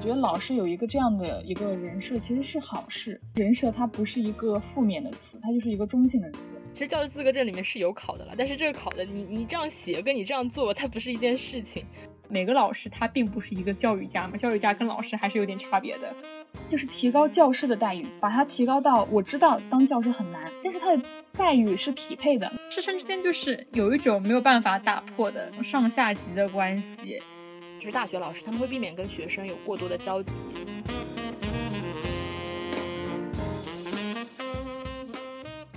觉得老师有一个这样的一个人设，其实是好事。人设它不是一个负面的词，它就是一个中性的词。其实教师资格证里面是有考的了，但是这个考的你你这样写跟你这样做，它不是一件事情。每个老师他并不是一个教育家嘛，教育家跟老师还是有点差别的。就是提高教师的待遇，把它提高到我知道当教师很难，但是他的待遇是匹配的。师生之间就是有一种没有办法打破的上下级的关系。就是大学老师他们会避免跟学生有过多的交集。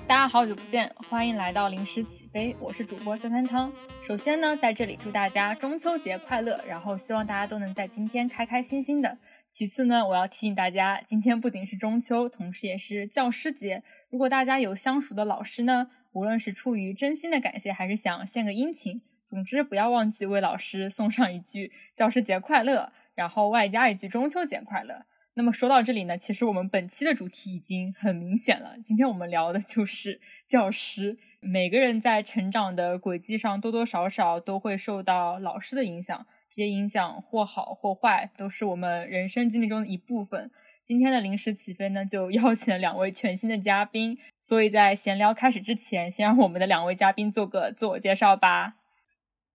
大家好久不见，欢迎来到临时起飞，我是主播三三汤。首先呢，在这里祝大家中秋节快乐，然后希望大家都能在今天开开心心的。其次呢，我要提醒大家，今天不仅是中秋，同时也是教师节。如果大家有相熟的老师呢，无论是出于真心的感谢，还是想献个殷勤。总之，不要忘记为老师送上一句教师节快乐，然后外加一句中秋节快乐。那么说到这里呢，其实我们本期的主题已经很明显了。今天我们聊的就是教师。每个人在成长的轨迹上，多多少少都会受到老师的影响。这些影响或好或坏，都是我们人生经历中的一部分。今天的临时起飞呢，就邀请了两位全新的嘉宾。所以在闲聊开始之前，先让我们的两位嘉宾做个自我介绍吧。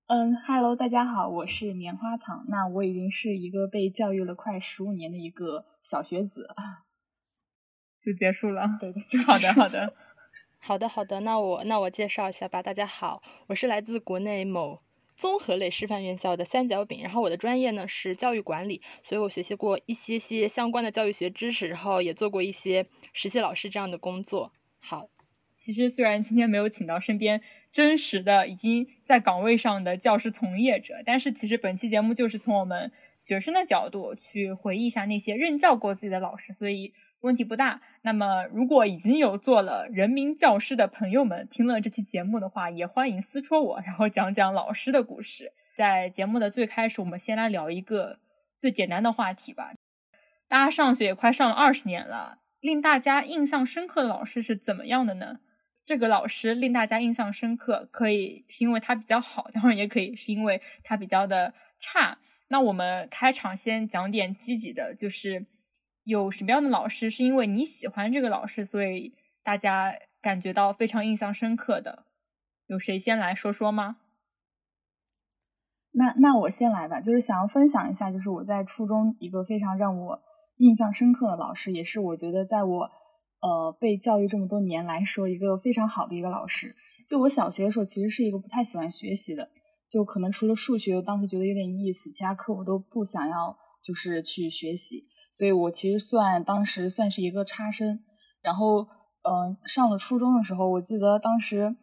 嗯哈喽，大家好，我是棉花糖。那我已经是一个被教育了快十五年的一个小学子，就结束了。对的，好的，好的，好的，好的。那我那我介绍一下吧。大家好，我是来自国内某综合类师范院校的三角饼，然后我的专业呢是教育管理，所以我学习过一些些相关的教育学知识，然后也做过一些实习老师这样的工作。好，其实虽然今天没有请到身边。真实的已经在岗位上的教师从业者，但是其实本期节目就是从我们学生的角度去回忆一下那些任教过自己的老师，所以问题不大。那么如果已经有做了人民教师的朋友们听了这期节目的话，也欢迎私戳我，然后讲讲老师的故事。在节目的最开始，我们先来聊一个最简单的话题吧。大家上学也快上了二十年了，令大家印象深刻的老师是怎么样的呢？这个老师令大家印象深刻，可以是因为他比较好，当然也可以是因为他比较的差。那我们开场先讲点积极的，就是有什么样的老师是因为你喜欢这个老师，所以大家感觉到非常印象深刻的？有谁先来说说吗？那那我先来吧，就是想要分享一下，就是我在初中一个非常让我印象深刻的老师，也是我觉得在我。呃，被教育这么多年来说，一个非常好的一个老师。就我小学的时候，其实是一个不太喜欢学习的，就可能除了数学，当时觉得有点意思，其他课我都不想要，就是去学习。所以我其实算当时算是一个差生。然后，嗯，上了初中的时候，我记得当时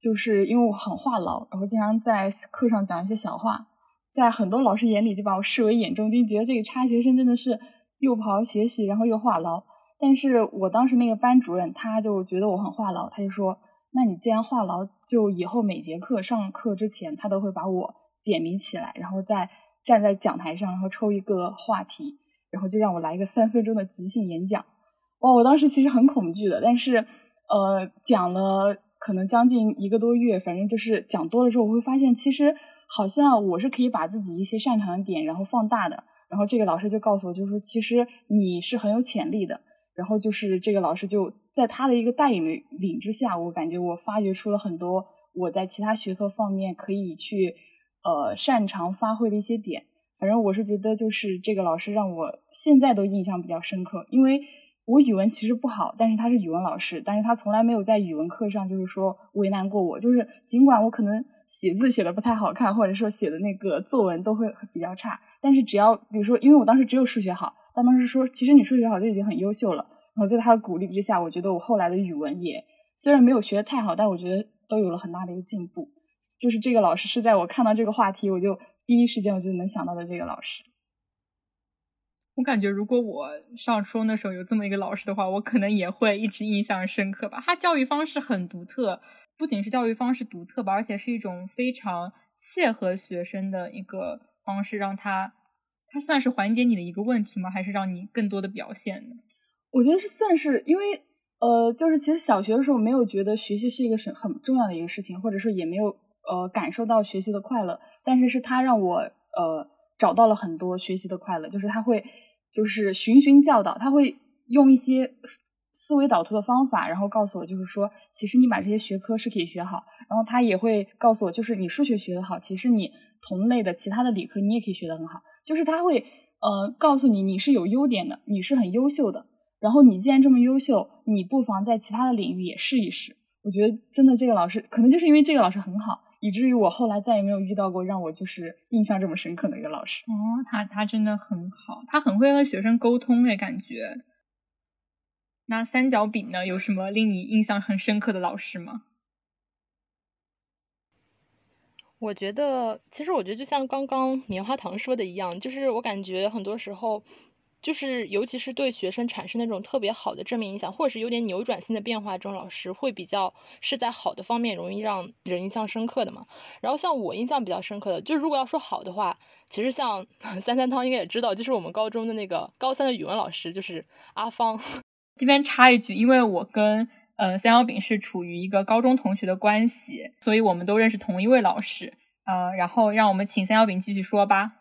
就是因为我很话痨，然后经常在课上讲一些小话，在很多老师眼里就把我视为眼中钉，觉得这个差学生真的是又不好好学习，然后又话痨。但是我当时那个班主任，他就觉得我很话痨，他就说：“那你既然话痨，就以后每节课上课之前，他都会把我点名起来，然后再站在讲台上，然后抽一个话题，然后就让我来一个三分钟的即兴演讲。”哇，我当时其实很恐惧的，但是呃，讲了可能将近一个多月，反正就是讲多了之后，我会发现其实好像我是可以把自己一些擅长的点然后放大的。然后这个老师就告诉我，就是说其实你是很有潜力的。然后就是这个老师就在他的一个带领领之下，我感觉我发掘出了很多我在其他学科方面可以去呃擅长发挥的一些点。反正我是觉得就是这个老师让我现在都印象比较深刻，因为我语文其实不好，但是他是语文老师，但是他从来没有在语文课上就是说为难过我。就是尽管我可能写字写的不太好看，或者说写的那个作文都会比较差，但是只要比如说，因为我当时只有数学好。他当时说：“其实你数学好就已经很优秀了。”然后在他的鼓励之下，我觉得我后来的语文也虽然没有学的太好，但我觉得都有了很大的一个进步。就是这个老师是在我看到这个话题，我就第一时间我就能想到的这个老师。我感觉如果我上初中的时候有这么一个老师的话，我可能也会一直印象深刻吧。他教育方式很独特，不仅是教育方式独特吧，而且是一种非常切合学生的一个方式，让他。它算是缓解你的一个问题吗？还是让你更多的表现呢？我觉得是算是，因为呃，就是其实小学的时候没有觉得学习是一个是很重要的一个事情，或者说也没有呃感受到学习的快乐。但是是他让我呃找到了很多学习的快乐，就是他会就是循循教导，他会用一些思思维导图的方法，然后告诉我，就是说，其实你把这些学科是可以学好，然后他也会告诉我，就是你数学学得好，其实你同类的其他的理科你也可以学得很好，就是他会呃告诉你你是有优点的，你是很优秀的，然后你既然这么优秀，你不妨在其他的领域也试一试。我觉得真的这个老师，可能就是因为这个老师很好。以至于我后来再也没有遇到过让我就是印象这么深刻的一个老师。哦，他他真的很好，他很会和学生沟通诶，感觉。那三角饼呢？有什么令你印象很深刻的老师吗？我觉得，其实我觉得就像刚刚棉花糖说的一样，就是我感觉很多时候。就是，尤其是对学生产生那种特别好的正面影响，或者是有点扭转性的变化，这种老师会比较是在好的方面容易让人印象深刻的嘛。然后像我印象比较深刻的，就如果要说好的话，其实像 三三汤应该也知道，就是我们高中的那个高三的语文老师，就是阿芳。这边插一句，因为我跟呃三幺饼是处于一个高中同学的关系，所以我们都认识同一位老师。呃，然后让我们请三幺饼继续说吧。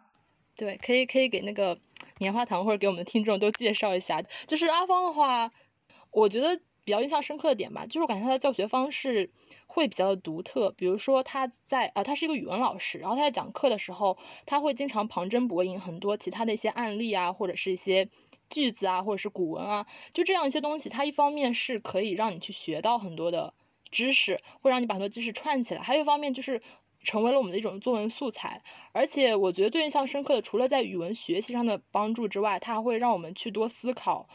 对，可以可以给那个棉花糖或者给我们的听众都介绍一下。就是阿芳的话，我觉得比较印象深刻的点吧，就是我感觉他的教学方式会比较的独特。比如说他在啊，他是一个语文老师，然后他在讲课的时候，他会经常旁征博引很多其他的一些案例啊，或者是一些句子啊，或者是古文啊，就这样一些东西。它一方面是可以让你去学到很多的知识，会让你把很多知识串起来；还有一方面就是。成为了我们的一种作文素材，而且我觉得最印象深刻的，除了在语文学习上的帮助之外，它还会让我们去多思考，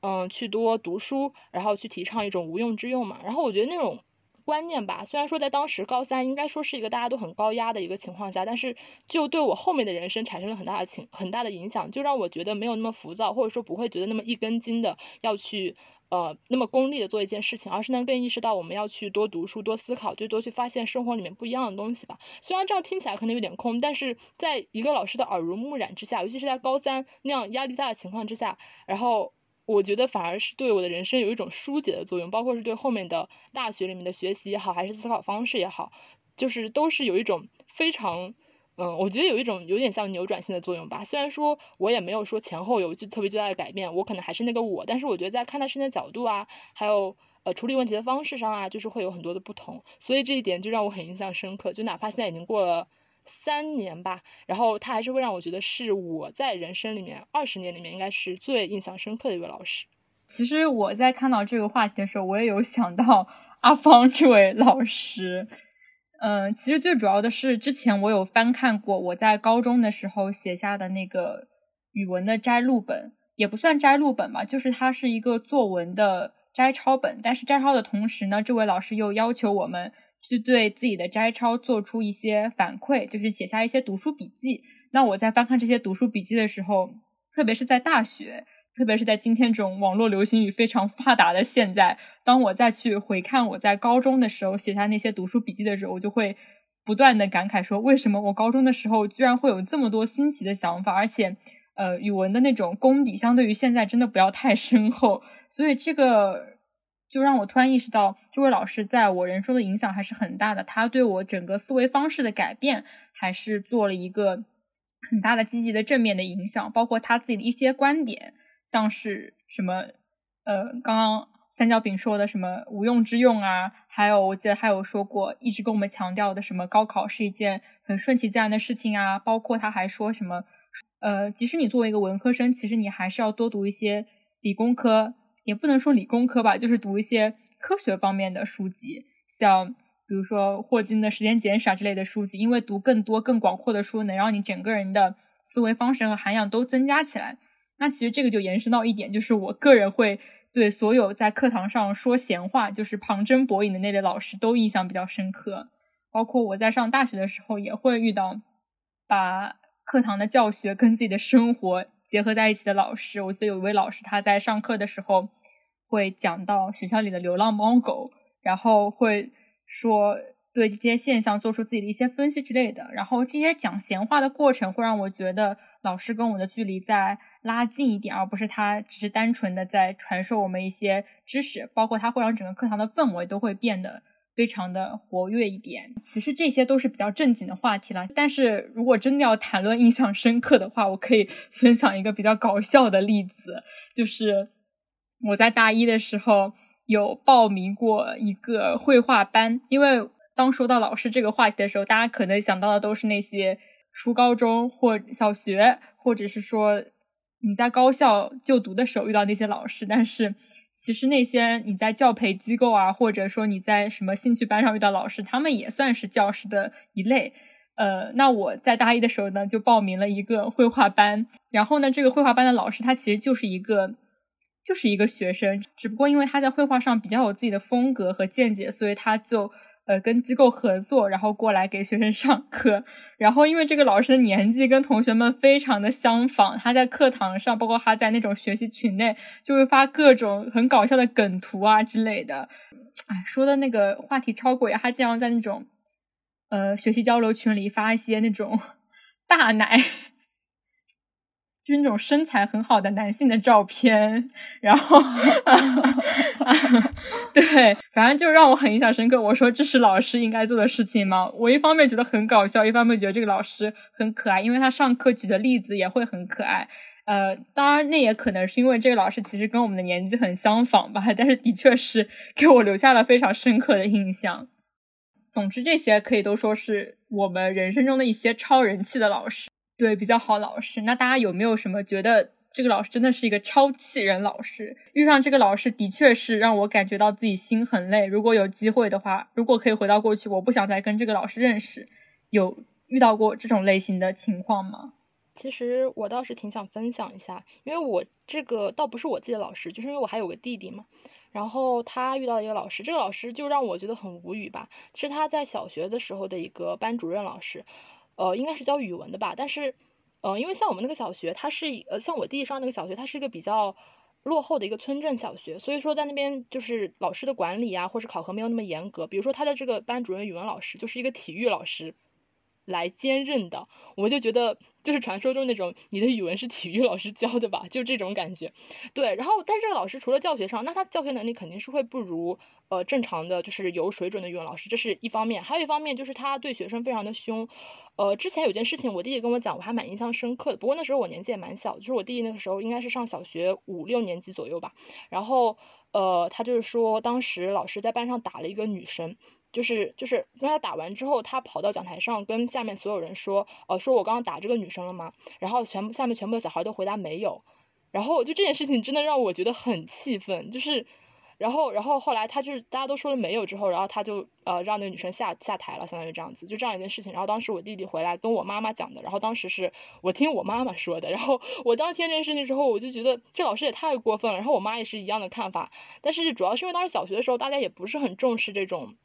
嗯，去多读书，然后去提倡一种无用之用嘛。然后我觉得那种观念吧，虽然说在当时高三应该说是一个大家都很高压的一个情况下，但是就对我后面的人生产生了很大的情很大的影响，就让我觉得没有那么浮躁，或者说不会觉得那么一根筋的要去。呃，那么功利的做一件事情，而是能更意识到我们要去多读书、多思考，就多去发现生活里面不一样的东西吧。虽然这样听起来可能有点空，但是在一个老师的耳濡目染之下，尤其是在高三那样压力大的情况之下，然后我觉得反而是对我的人生有一种疏解的作用，包括是对后面的大学里面的学习也好，还是思考方式也好，就是都是有一种非常。嗯，我觉得有一种有点像扭转性的作用吧。虽然说我也没有说前后有就特别巨大的改变，我可能还是那个我，但是我觉得在看待事情的角度啊，还有呃处理问题的方式上啊，就是会有很多的不同。所以这一点就让我很印象深刻。就哪怕现在已经过了三年吧，然后他还是会让我觉得是我在人生里面二十年里面应该是最印象深刻的一位老师。其实我在看到这个话题的时候，我也有想到阿芳这位老师。嗯，其实最主要的是，之前我有翻看过我在高中的时候写下的那个语文的摘录本，也不算摘录本吧，就是它是一个作文的摘抄本。但是摘抄的同时呢，这位老师又要求我们去对自己的摘抄做出一些反馈，就是写下一些读书笔记。那我在翻看这些读书笔记的时候，特别是在大学。特别是在今天这种网络流行语非常发达的现在，当我再去回看我在高中的时候写下那些读书笔记的时候，我就会不断的感慨说，为什么我高中的时候居然会有这么多新奇的想法？而且，呃，语文的那种功底相对于现在真的不要太深厚。所以这个就让我突然意识到，这位老师在我人生的影响还是很大的。他对我整个思维方式的改变，还是做了一个很大的积极的正面的影响，包括他自己的一些观点。像是什么，呃，刚刚三角饼说的什么无用之用啊，还有我记得还有说过，一直跟我们强调的什么高考是一件很顺其自然的事情啊，包括他还说什么，呃，即使你作为一个文科生，其实你还是要多读一些理工科，也不能说理工科吧，就是读一些科学方面的书籍，像比如说霍金的时间简史啊之类的书籍，因为读更多更广阔的书，能让你整个人的思维方式和涵养都增加起来。那其实这个就延伸到一点，就是我个人会对所有在课堂上说闲话，就是旁征博引的那类老师都印象比较深刻。包括我在上大学的时候，也会遇到把课堂的教学跟自己的生活结合在一起的老师。我记得有一位老师，他在上课的时候会讲到学校里的流浪猫狗，然后会说对这些现象做出自己的一些分析之类的。然后这些讲闲话的过程，会让我觉得老师跟我的距离在。拉近一点，而不是他只是单纯的在传授我们一些知识，包括他会让整个课堂的氛围都会变得非常的活跃一点。其实这些都是比较正经的话题了，但是如果真的要谈论印象深刻的话，我可以分享一个比较搞笑的例子，就是我在大一的时候有报名过一个绘画班，因为当说到老师这个话题的时候，大家可能想到的都是那些初高中或小学，或者是说你在高校就读的时候遇到那些老师，但是。其实那些你在教培机构啊，或者说你在什么兴趣班上遇到老师，他们也算是教师的一类。呃，那我在大一的时候呢，就报名了一个绘画班。然后呢，这个绘画班的老师他其实就是一个，就是一个学生，只不过因为他在绘画上比较有自己的风格和见解，所以他就。呃，跟机构合作，然后过来给学生上课。然后，因为这个老师的年纪跟同学们非常的相仿，他在课堂上，包括他在那种学习群内，就会发各种很搞笑的梗图啊之类的。哎，说的那个话题超鬼，他经常在那种呃学习交流群里发一些那种 大奶。就是那种身材很好的男性的照片，然后，对，反正就让我很印象深刻。我说这是老师应该做的事情吗？我一方面觉得很搞笑，一方面觉得这个老师很可爱，因为他上课举的例子也会很可爱。呃，当然那也可能是因为这个老师其实跟我们的年纪很相仿吧，但是的确是给我留下了非常深刻的印象。总之，这些可以都说是我们人生中的一些超人气的老师。对，比较好老师。那大家有没有什么觉得这个老师真的是一个超气人老师？遇上这个老师的确是让我感觉到自己心很累。如果有机会的话，如果可以回到过去，我不想再跟这个老师认识。有遇到过这种类型的情况吗？其实我倒是挺想分享一下，因为我这个倒不是我自己的老师，就是因为我还有个弟弟嘛。然后他遇到一个老师，这个老师就让我觉得很无语吧。是他在小学的时候的一个班主任老师。呃，应该是教语文的吧，但是，呃，因为像我们那个小学，它是呃，像我弟弟上那个小学，它是一个比较落后的一个村镇小学，所以说在那边就是老师的管理啊，或是考核没有那么严格。比如说他的这个班主任语文老师就是一个体育老师。来兼任的，我就觉得就是传说中那种你的语文是体育老师教的吧，就这种感觉。对，然后但是这个老师除了教学上，那他教学能力肯定是会不如呃正常的就是有水准的语文老师，这是一方面。还有一方面就是他对学生非常的凶。呃，之前有件事情我弟弟跟我讲，我还蛮印象深刻的。不过那时候我年纪也蛮小，就是我弟弟那个时候应该是上小学五六年级左右吧。然后呃，他就是说当时老师在班上打了一个女生。就是就是跟他打完之后，他跑到讲台上跟下面所有人说，呃，说我刚刚打这个女生了吗？然后全部下面全部的小孩都回答没有。然后就这件事情真的让我觉得很气愤，就是，然后然后后来他就是大家都说了没有之后，然后他就呃让那个女生下下台了，相当于这样子，就这样一件事情。然后当时我弟弟回来跟我妈妈讲的，然后当时是我听我妈妈说的，然后我当时听这件事情之后，我就觉得这老师也太过分了。然后我妈也是一样的看法，但是主要是因为当时小学的时候，大家也不是很重视这种。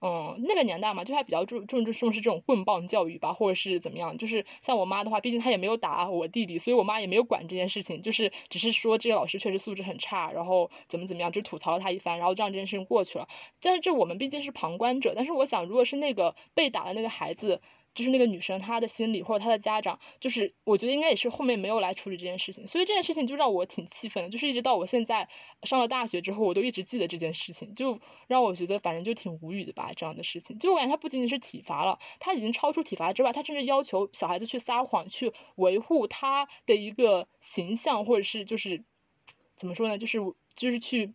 嗯，那个年代嘛，就还比较重重重视这种棍棒教育吧，或者是怎么样。就是像我妈的话，毕竟她也没有打我弟弟，所以我妈也没有管这件事情，就是只是说这个老师确实素质很差，然后怎么怎么样，就吐槽了他一番，然后让这件事情过去了。但是这我们毕竟是旁观者，但是我想，如果是那个被打的那个孩子。就是那个女生，她的心理或者她的家长，就是我觉得应该也是后面没有来处理这件事情，所以这件事情就让我挺气愤的。就是一直到我现在上了大学之后，我都一直记得这件事情，就让我觉得反正就挺无语的吧。这样的事情，就我感觉他不仅仅是体罚了，他已经超出体罚之外，他甚至要求小孩子去撒谎，去维护他的一个形象，或者是就是怎么说呢，就是就是去。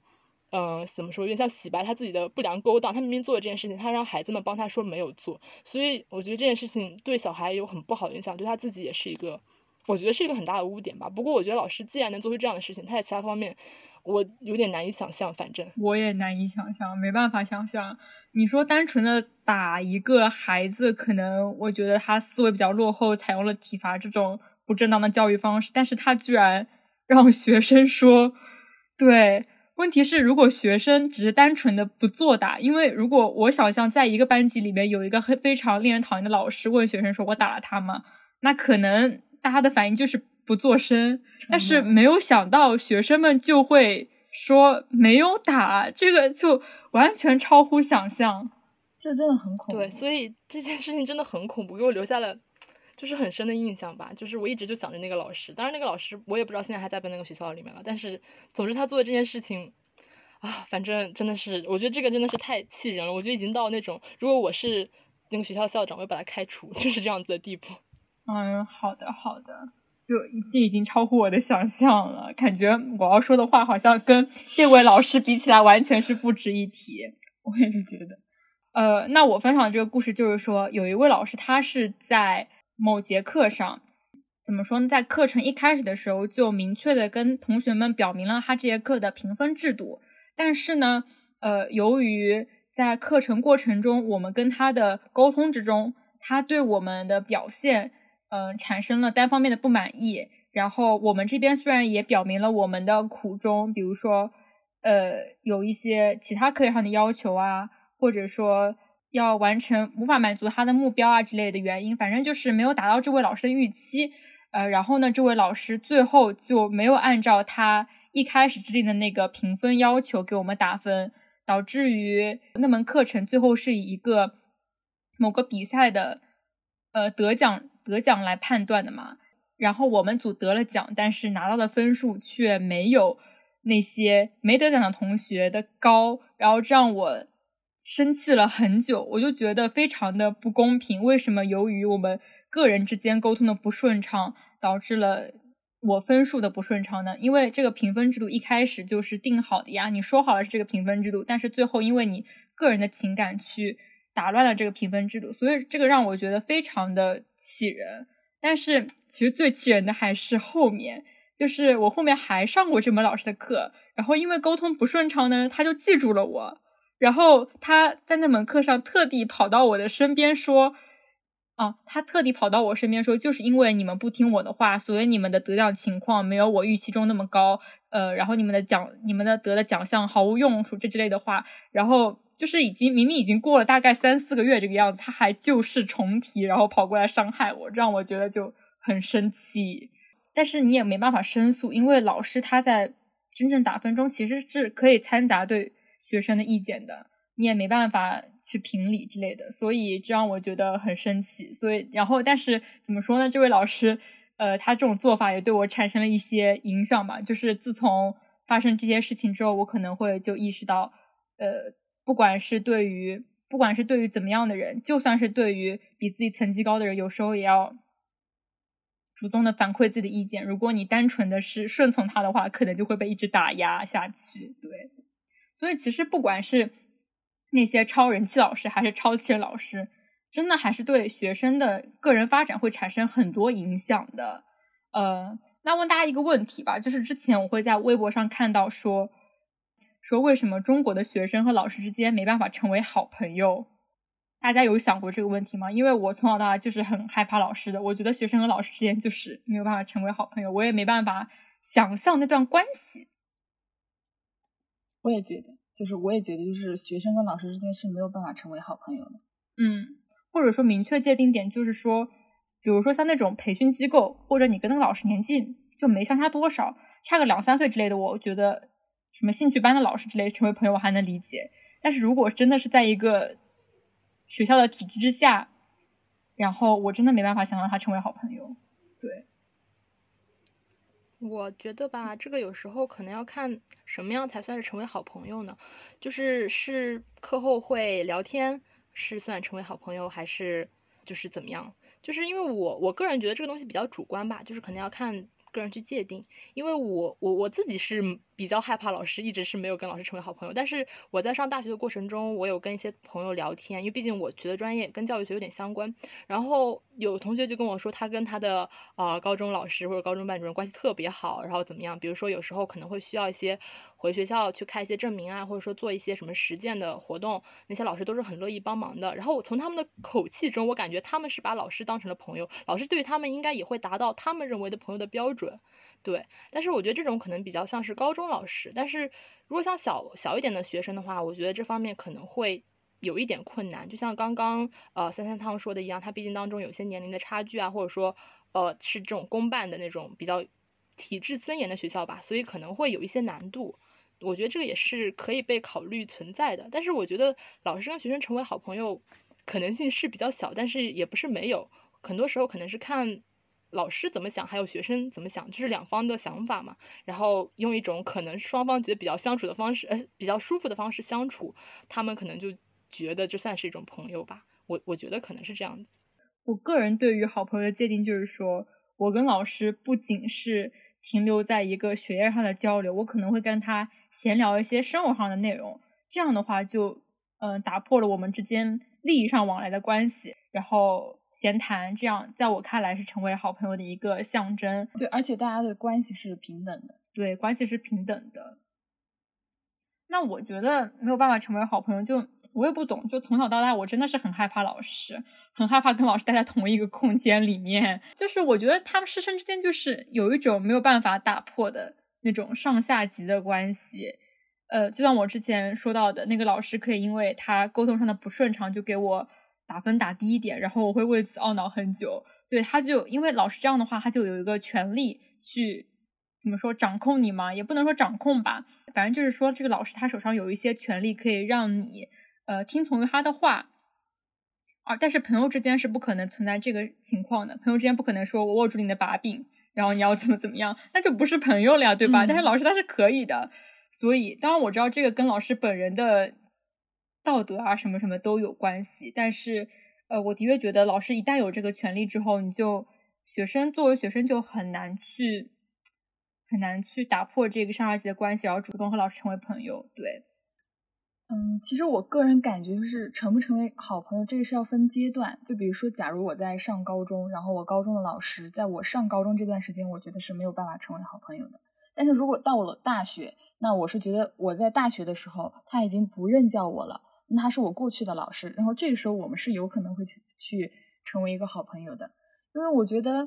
嗯，怎么说？有点像洗白他自己的不良勾当。他明明做了这件事情，他让孩子们帮他说没有做。所以我觉得这件事情对小孩有很不好的影响，对他自己也是一个，我觉得是一个很大的污点吧。不过我觉得老师既然能做出这样的事情，他在其他方面，我有点难以想象。反正我也难以想象，没办法想象。你说单纯的打一个孩子，可能我觉得他思维比较落后，采用了体罚这种不正当的教育方式。但是他居然让学生说，对。问题是，如果学生只是单纯的不作答，因为如果我想象在一个班级里面有一个非非常令人讨厌的老师问学生说：“我打了他吗？”那可能大家的反应就是不作声。但是没有想到学生们就会说没有打，这个就完全超乎想象。这真的很恐怖。对，所以这件事情真的很恐怖，给我留下了。就是很深的印象吧，就是我一直就想着那个老师，当然那个老师我也不知道现在还在不在那个学校里面了，但是总之他做的这件事情，啊，反正真的是，我觉得这个真的是太气人了。我觉得已经到那种，如果我是那个学校校长，我会把他开除，就是这样子的地步。嗯，好的好的，就这已经超乎我的想象了，感觉我要说的话好像跟这位老师比起来完全是不值一提。我也是觉得，呃，那我分享这个故事就是说，有一位老师，他是在某节课上。怎么说呢？在课程一开始的时候，就明确的跟同学们表明了他这节课的评分制度。但是呢，呃，由于在课程过程中，我们跟他的沟通之中，他对我们的表现，嗯，产生了单方面的不满意。然后我们这边虽然也表明了我们的苦衷，比如说，呃，有一些其他课业上的要求啊，或者说要完成无法满足他的目标啊之类的原因，反正就是没有达到这位老师的预期。呃，然后呢，这位老师最后就没有按照他一开始制定的那个评分要求给我们打分，导致于那门课程最后是以一个某个比赛的呃得奖得奖来判断的嘛。然后我们组得了奖，但是拿到的分数却没有那些没得奖的同学的高，然后这让我生气了很久，我就觉得非常的不公平。为什么由于我们个人之间沟通的不顺畅，导致了我分数的不顺畅呢？因为这个评分制度一开始就是定好的呀，你说好了是这个评分制度，但是最后因为你个人的情感去打乱了这个评分制度，所以这个让我觉得非常的气人。但是其实最气人的还是后面，就是我后面还上过这门老师的课，然后因为沟通不顺畅呢，他就记住了我，然后他在那门课上特地跑到我的身边说。哦，他特地跑到我身边说，就是因为你们不听我的话，所以你们的得奖情况没有我预期中那么高。呃，然后你们的奖、你们的得的奖项毫无用处，这之类的话。然后就是已经明明已经过了大概三四个月这个样子，他还旧事重提，然后跑过来伤害我，让我觉得就很生气。但是你也没办法申诉，因为老师他在真正打分中其实是可以掺杂对学生的意见的，你也没办法。去评理之类的，所以这让我觉得很生气。所以，然后，但是怎么说呢？这位老师，呃，他这种做法也对我产生了一些影响吧。就是自从发生这些事情之后，我可能会就意识到，呃，不管是对于，不管是对于怎么样的人，就算是对于比自己层级高的人，有时候也要主动的反馈自己的意见。如果你单纯的是顺从他的话，可能就会被一直打压下去。对，所以其实不管是。那些超人气老师还是超气人老师，真的还是对学生的个人发展会产生很多影响的。呃，那问大家一个问题吧，就是之前我会在微博上看到说，说为什么中国的学生和老师之间没办法成为好朋友？大家有想过这个问题吗？因为我从小到大就是很害怕老师的，我觉得学生和老师之间就是没有办法成为好朋友，我也没办法想象那段关系。我也觉得。就是我也觉得，就是学生跟老师之间是没有办法成为好朋友的。嗯，或者说明确界定点，就是说，比如说像那种培训机构，或者你跟那个老师年纪就没相差多少，差个两三岁之类的，我觉得什么兴趣班的老师之类成为朋友我还能理解。但是如果真的是在一个学校的体制之下，然后我真的没办法想让他成为好朋友。对。我觉得吧，这个有时候可能要看什么样才算是成为好朋友呢？就是是课后会聊天，是算成为好朋友，还是就是怎么样？就是因为我我个人觉得这个东西比较主观吧，就是可能要看。个人去界定，因为我我我自己是比较害怕老师，一直是没有跟老师成为好朋友。但是我在上大学的过程中，我有跟一些朋友聊天，因为毕竟我学的专业跟教育学有点相关。然后有同学就跟我说，他跟他的啊高中老师或者高中班主任关系特别好，然后怎么样？比如说有时候可能会需要一些回学校去开一些证明啊，或者说做一些什么实践的活动，那些老师都是很乐意帮忙的。然后我从他们的口气中，我感觉他们是把老师当成了朋友，老师对于他们应该也会达到他们认为的朋友的标准。对，但是我觉得这种可能比较像是高中老师，但是如果像小小一点的学生的话，我觉得这方面可能会有一点困难。就像刚刚呃三三汤说的一样，他毕竟当中有些年龄的差距啊，或者说呃是这种公办的那种比较体制森严的学校吧，所以可能会有一些难度。我觉得这个也是可以被考虑存在的。但是我觉得老师跟学生成为好朋友可能性是比较小，但是也不是没有，很多时候可能是看。老师怎么想，还有学生怎么想，就是两方的想法嘛。然后用一种可能双方觉得比较相处的方式，呃，比较舒服的方式相处，他们可能就觉得这算是一种朋友吧。我我觉得可能是这样子。我个人对于好朋友的界定就是说，我跟老师不仅是停留在一个学业上的交流，我可能会跟他闲聊一些生活上的内容。这样的话，就嗯打破了我们之间利益上往来的关系，然后闲谈，这样在我看来是成为好朋友的一个象征。对，而且大家的关系是平等的。对，关系是平等的。那我觉得没有办法成为好朋友，就我也不懂。就从小到大，我真的是很害怕老师，很害怕跟老师待在同一个空间里面。就是我觉得他们师生之间就是有一种没有办法打破的那种上下级的关系。呃，就像我之前说到的那个老师，可以因为他沟通上的不顺畅就给我打分打低一点，然后我会为此懊恼很久。对，他就因为老师这样的话，他就有一个权利去怎么说掌控你嘛，也不能说掌控吧。反正就是说，这个老师他手上有一些权利，可以让你呃听从于他的话啊。但是朋友之间是不可能存在这个情况的，朋友之间不可能说我握住你的把柄，然后你要怎么怎么样，那就不是朋友了呀，对吧？但是老师他是可以的，所以当然我知道这个跟老师本人的道德啊什么什么都有关系。但是呃，我的确觉得老师一旦有这个权利之后，你就学生作为学生就很难去。很难去打破这个上下级的关系，然后主动和老师成为朋友。对，嗯，其实我个人感觉就是成不成为好朋友，这个是要分阶段。就比如说，假如我在上高中，然后我高中的老师在我上高中这段时间，我觉得是没有办法成为好朋友的。但是如果到了大学，那我是觉得我在大学的时候他已经不任教我了，那他是我过去的老师，然后这个时候我们是有可能会去去成为一个好朋友的，因为我觉得，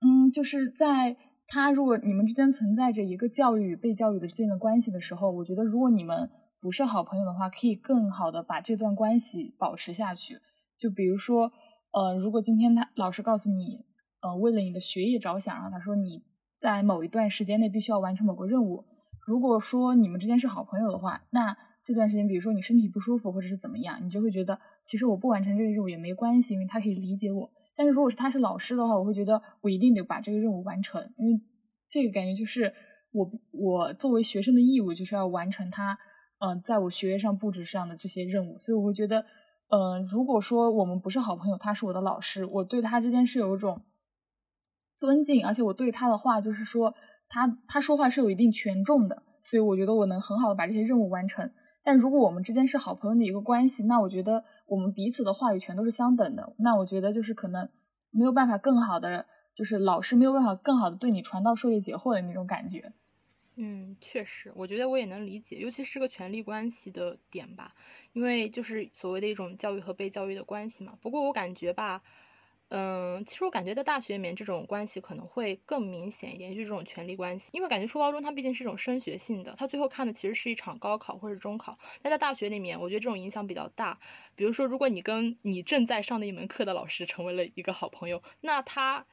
嗯，就是在。他如果你们之间存在着一个教育与被教育的之间的关系的时候，我觉得如果你们不是好朋友的话，可以更好的把这段关系保持下去。就比如说，呃，如果今天他老师告诉你，呃，为了你的学业着想，然后他说你在某一段时间内必须要完成某个任务。如果说你们之间是好朋友的话，那这段时间，比如说你身体不舒服或者是怎么样，你就会觉得其实我不完成这个任务也没关系，因为他可以理解我。但是如果是他是老师的话，我会觉得我一定得把这个任务完成，因为这个感觉就是我我作为学生的义务就是要完成他，嗯，在我学业上布置上的这些任务。所以我会觉得，呃，如果说我们不是好朋友，他是我的老师，我对他之间是有一种尊敬，而且我对他的话就是说他他说话是有一定权重的，所以我觉得我能很好的把这些任务完成。但如果我们之间是好朋友的一个关系，那我觉得我们彼此的话语权都是相等的。那我觉得就是可能没有办法更好的，就是老师没有办法更好的对你传道授业解惑的那种感觉。嗯，确实，我觉得我也能理解，尤其是个权力关系的点吧，因为就是所谓的一种教育和被教育的关系嘛。不过我感觉吧。嗯，其实我感觉在大学里面这种关系可能会更明显一点，就是这种权力关系。因为感觉初高中它毕竟是一种升学性的，它最后看的其实是一场高考或者中考。但在大学里面，我觉得这种影响比较大。比如说，如果你跟你正在上的一门课的老师成为了一个好朋友，那他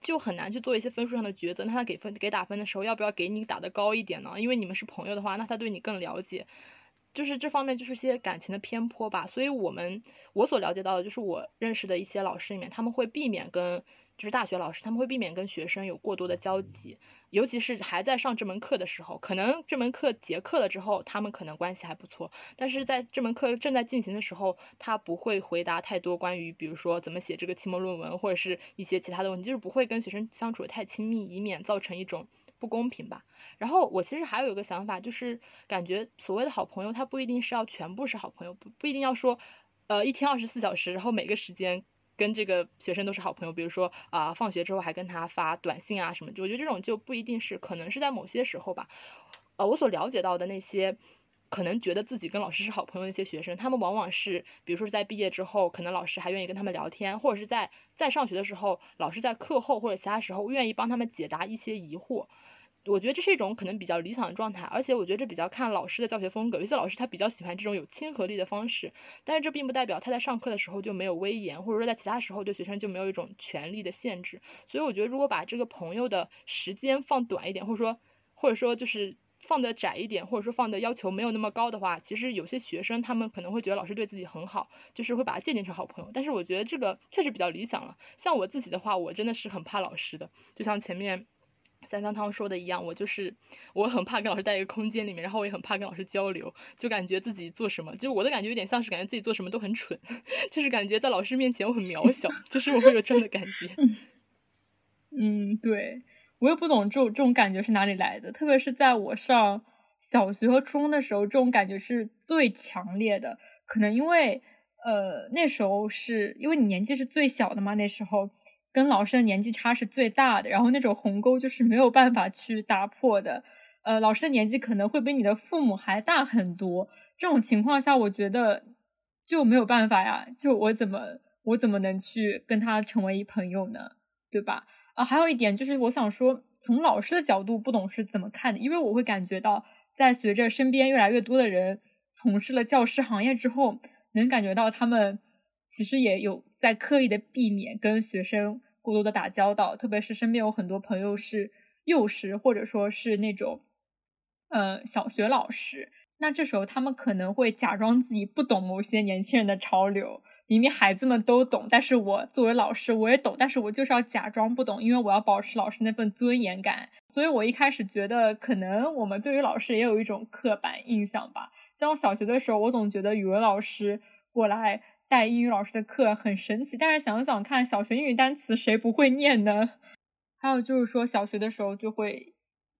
就很难去做一些分数上的抉择。那他给分给打分的时候，要不要给你打的高一点呢？因为你们是朋友的话，那他对你更了解。就是这方面就是些感情的偏颇吧，所以我们我所了解到的，就是我认识的一些老师里面，他们会避免跟就是大学老师，他们会避免跟学生有过多的交集，尤其是还在上这门课的时候，可能这门课结课了之后，他们可能关系还不错，但是在这门课正在进行的时候，他不会回答太多关于比如说怎么写这个期末论文或者是一些其他的问题，就是不会跟学生相处的太亲密，以免造成一种。不公平吧？然后我其实还有一个想法，就是感觉所谓的好朋友，他不一定是要全部是好朋友，不不一定要说，呃，一天二十四小时，然后每个时间跟这个学生都是好朋友。比如说啊，放学之后还跟他发短信啊什么，就我觉得这种就不一定是，可能是在某些时候吧。呃，我所了解到的那些，可能觉得自己跟老师是好朋友的一些学生，他们往往是，比如说是在毕业之后，可能老师还愿意跟他们聊天，或者是在在上学的时候，老师在课后或者其他时候愿意帮他们解答一些疑惑。我觉得这是一种可能比较理想的状态，而且我觉得这比较看老师的教学风格。有些老师他比较喜欢这种有亲和力的方式，但是这并不代表他在上课的时候就没有威严，或者说在其他时候对学生就没有一种权力的限制。所以我觉得，如果把这个朋友的时间放短一点，或者说或者说就是放的窄一点，或者说放的要求没有那么高的话，其实有些学生他们可能会觉得老师对自己很好，就是会把他渐渐成好朋友。但是我觉得这个确实比较理想了。像我自己的话，我真的是很怕老师的，就像前面三三汤说的一样，我就是我很怕跟老师在一个空间里面，然后我也很怕跟老师交流，就感觉自己做什么，就我的感觉有点像是感觉自己做什么都很蠢，就是感觉在老师面前我很渺小，就是我会有这样的感觉。嗯，对。我也不懂这种这种感觉是哪里来的，特别是在我上小学和初中的时候，这种感觉是最强烈的。可能因为，呃，那时候是因为你年纪是最小的嘛，那时候跟老师的年纪差是最大的，然后那种鸿沟就是没有办法去打破的。呃，老师的年纪可能会比你的父母还大很多，这种情况下，我觉得就没有办法呀，就我怎么我怎么能去跟他成为一朋友呢？对吧？啊，还有一点就是，我想说，从老师的角度，不懂是怎么看的？因为我会感觉到，在随着身边越来越多的人从事了教师行业之后，能感觉到他们其实也有在刻意的避免跟学生过多的打交道，特别是身边有很多朋友是幼师，或者说是那种，呃，小学老师，那这时候他们可能会假装自己不懂某些年轻人的潮流。明明孩子们都懂，但是我作为老师我也懂，但是我就是要假装不懂，因为我要保持老师那份尊严感。所以我一开始觉得，可能我们对于老师也有一种刻板印象吧。像我小学的时候，我总觉得语文老师过来带英语老师的课很神奇，但是想想看，小学英语单词谁不会念呢？还有就是说，小学的时候就会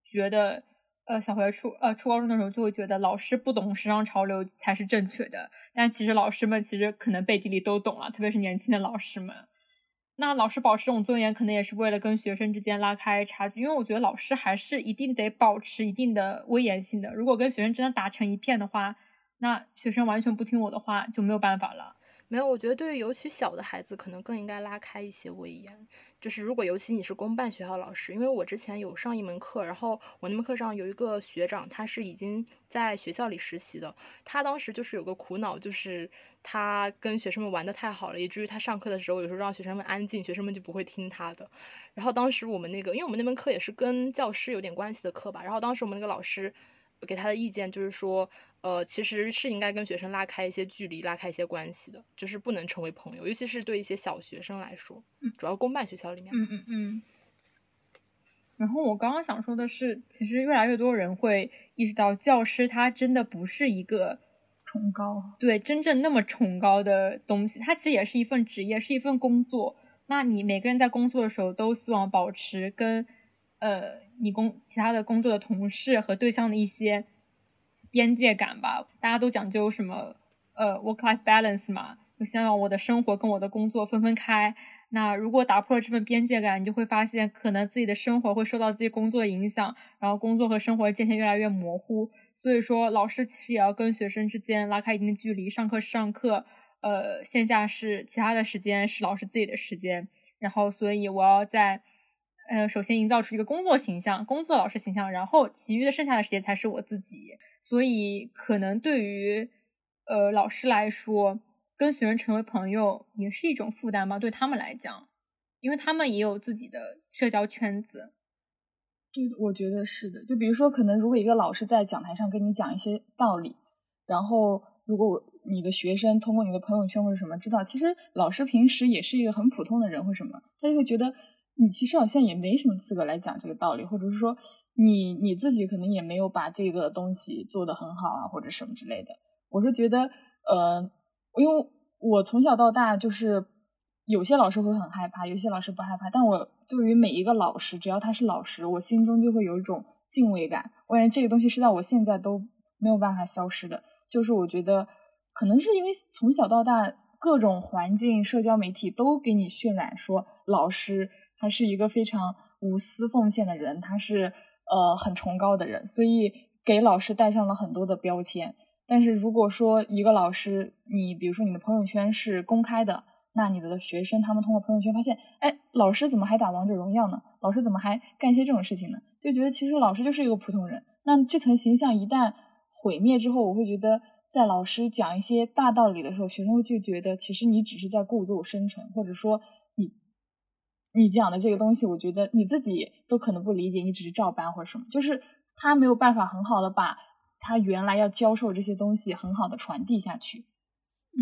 觉得。呃，小学初呃初高中的时候就会觉得老师不懂时尚潮流才是正确的，但其实老师们其实可能背地里都懂了，特别是年轻的老师们。那老师保持这种尊严，可能也是为了跟学生之间拉开差距，因为我觉得老师还是一定得保持一定的威严性的。如果跟学生真的打成一片的话，那学生完全不听我的话就没有办法了。没有，我觉得对于尤其小的孩子，可能更应该拉开一些威严。就是如果尤其你是公办学校老师，因为我之前有上一门课，然后我那门课上有一个学长，他是已经在学校里实习的，他当时就是有个苦恼，就是他跟学生们玩的太好了，以至于他上课的时候有时候让学生们安静，学生们就不会听他的。然后当时我们那个，因为我们那门课也是跟教师有点关系的课吧，然后当时我们那个老师给他的意见就是说。呃，其实是应该跟学生拉开一些距离，拉开一些关系的，就是不能成为朋友，尤其是对一些小学生来说，主要公办学校里面。嗯嗯嗯。然后我刚刚想说的是，其实越来越多人会意识到，教师他真的不是一个崇高，对，真正那么崇高的东西，它其实也是一份职业，是一份工作。那你每个人在工作的时候，都希望保持跟呃你工其他的工作的同事和对象的一些。边界感吧，大家都讲究什么呃 work life balance 嘛，就希望我的生活跟我的工作分分开。那如果打破了这份边界感，你就会发现可能自己的生活会受到自己工作的影响，然后工作和生活的界限越来越模糊。所以说，老师其实也要跟学生之间拉开一定的距离，上课是上课，呃，线下是其他的时间是老师自己的时间。然后，所以我要在呃首先营造出一个工作形象，工作老师形象，然后其余的剩下的时间才是我自己。所以，可能对于呃老师来说，跟学生成为朋友也是一种负担吧？对他们来讲，因为他们也有自己的社交圈子。对，我觉得是的。就比如说，可能如果一个老师在讲台上跟你讲一些道理，然后如果你的学生通过你的朋友圈或者什么知道，其实老师平时也是一个很普通的人或什么，他就会觉得你其实好像也没什么资格来讲这个道理，或者是说。你你自己可能也没有把这个东西做得很好啊，或者什么之类的。我是觉得，呃，因为我从小到大就是有些老师会很害怕，有些老师不害怕。但我对于每一个老师，只要他是老师，我心中就会有一种敬畏感。我感觉这个东西是到我现在都没有办法消失的。就是我觉得，可能是因为从小到大各种环境、社交媒体都给你渲染说，老师他是一个非常无私奉献的人，他是。呃，很崇高的人，所以给老师带上了很多的标签。但是如果说一个老师，你比如说你的朋友圈是公开的，那你的学生他们通过朋友圈发现，哎，老师怎么还打王者荣耀呢？老师怎么还干一些这种事情呢？就觉得其实老师就是一个普通人。那这层形象一旦毁灭之后，我会觉得在老师讲一些大道理的时候，学生就觉得其实你只是在故作深沉，或者说。你讲的这个东西，我觉得你自己都可能不理解，你只是照搬或者什么，就是他没有办法很好的把他原来要教授这些东西很好的传递下去。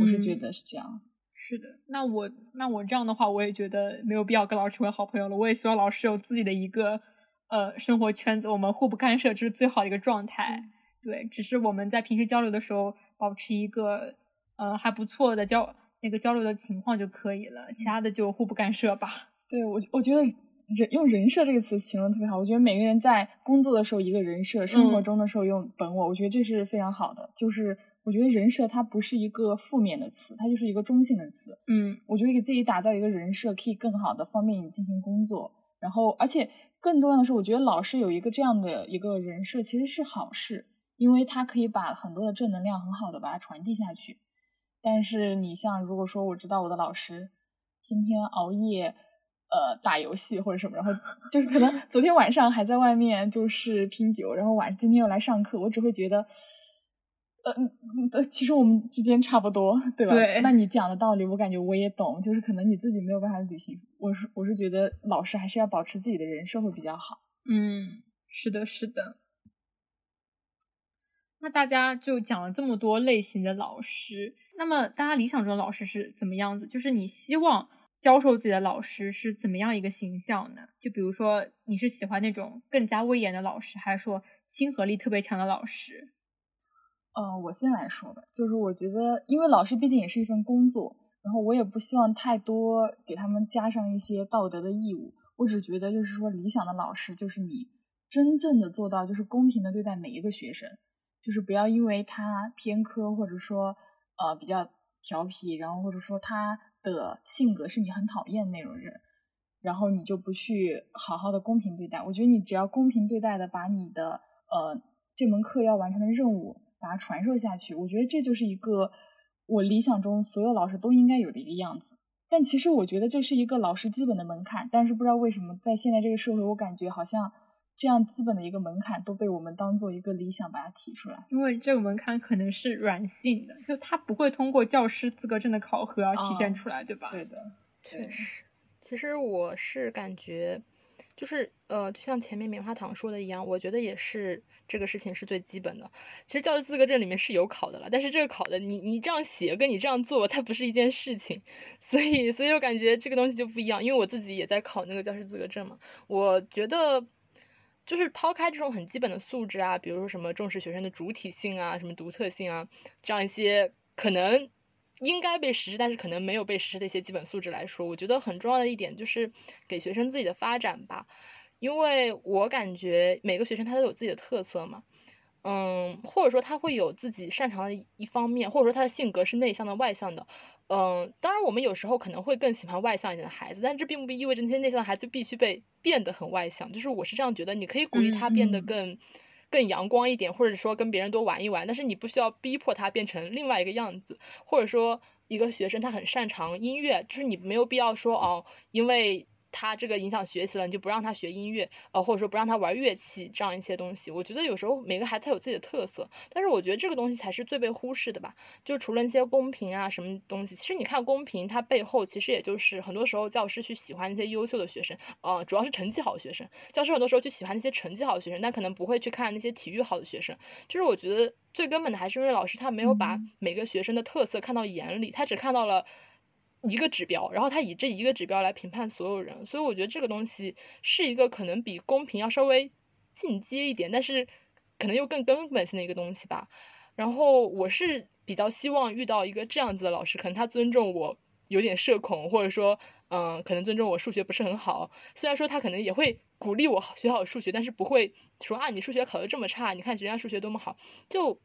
我是觉得是这样。是的，那我那我这样的话，我也觉得没有必要跟老师成为好朋友了。我也希望老师有自己的一个呃生活圈子，我们互不干涉，这是最好的一个状态。对，只是我们在平时交流的时候，保持一个呃还不错的交那个交流的情况就可以了，其他的就互不干涉吧。对我，我觉得人用人设这个词形容特别好。我觉得每个人在工作的时候一个人设，生活中的时候用本我，我觉得这是非常好的。就是我觉得人设它不是一个负面的词，它就是一个中性的词。嗯，我觉得给自己打造一个人设，可以更好的方便你进行工作。然后，而且更重要的是，我觉得老师有一个这样的一个人设，其实是好事。因为他可以把很多的正能量很好的把它传递下去，但是你像如果说我知道我的老师天天熬夜，呃打游戏或者什么，然后就是可能 昨天晚上还在外面就是拼酒，然后晚今天又来上课，我只会觉得，呃呃，其实我们之间差不多，对吧？对。那你讲的道理我感觉我也懂，就是可能你自己没有办法履行。我是我是觉得老师还是要保持自己的人设会比较好。嗯，是的，是的。那大家就讲了这么多类型的老师，那么大家理想中的老师是怎么样子？就是你希望教授自己的老师是怎么样一个形象呢？就比如说你是喜欢那种更加威严的老师，还是说亲和力特别强的老师？呃，我先来说吧，就是我觉得，因为老师毕竟也是一份工作，然后我也不希望太多给他们加上一些道德的义务。我只觉得，就是说理想的老师，就是你真正的做到，就是公平的对待每一个学生。就是不要因为他偏科，或者说呃比较调皮，然后或者说他的性格是你很讨厌那种人，然后你就不去好好的公平对待。我觉得你只要公平对待的把你的呃这门课要完成的任务把它传授下去，我觉得这就是一个我理想中所有老师都应该有的一个样子。但其实我觉得这是一个老师基本的门槛，但是不知道为什么在现在这个社会，我感觉好像。这样基本的一个门槛都被我们当做一个理想把它提出来，因为这个门槛可能是软性的，就它不会通过教师资格证的考核而体现出来，对吧？对的，确实。其实我是感觉，就是呃，就像前面棉花糖说的一样，我觉得也是这个事情是最基本的。其实教师资格证里面是有考的了，但是这个考的你你这样写跟你这样做，它不是一件事情，所以所以我感觉这个东西就不一样。因为我自己也在考那个教师资格证嘛，我觉得。就是抛开这种很基本的素质啊，比如说什么重视学生的主体性啊，什么独特性啊，这样一些可能应该被实施，但是可能没有被实施的一些基本素质来说，我觉得很重要的一点就是给学生自己的发展吧，因为我感觉每个学生他都有自己的特色嘛。嗯，或者说他会有自己擅长的一方面，或者说他的性格是内向的、外向的。嗯，当然我们有时候可能会更喜欢外向一点的孩子，但这并不意味着那些内向的孩子必须被变得很外向。就是我是这样觉得，你可以鼓励他变得更更阳光一点，或者说跟别人多玩一玩，但是你不需要逼迫他变成另外一个样子。或者说一个学生他很擅长音乐，就是你没有必要说哦，因为。他这个影响学习了，你就不让他学音乐，呃，或者说不让他玩乐器这样一些东西。我觉得有时候每个孩子他有自己的特色，但是我觉得这个东西才是最被忽视的吧。就除了那些公平啊什么东西，其实你看公平，它背后其实也就是很多时候教师去喜欢那些优秀的学生，呃，主要是成绩好的学生。教师很多时候去喜欢那些成绩好的学生，但可能不会去看那些体育好的学生。就是我觉得最根本的还是因为老师他没有把每个学生的特色看到眼里，他只看到了。一个指标，然后他以这一个指标来评判所有人，所以我觉得这个东西是一个可能比公平要稍微进阶一点，但是可能又更根本性的一个东西吧。然后我是比较希望遇到一个这样子的老师，可能他尊重我有点社恐，或者说，嗯，可能尊重我数学不是很好。虽然说他可能也会鼓励我学好数学，但是不会说啊，你数学考得这么差，你看人家数学多么好。就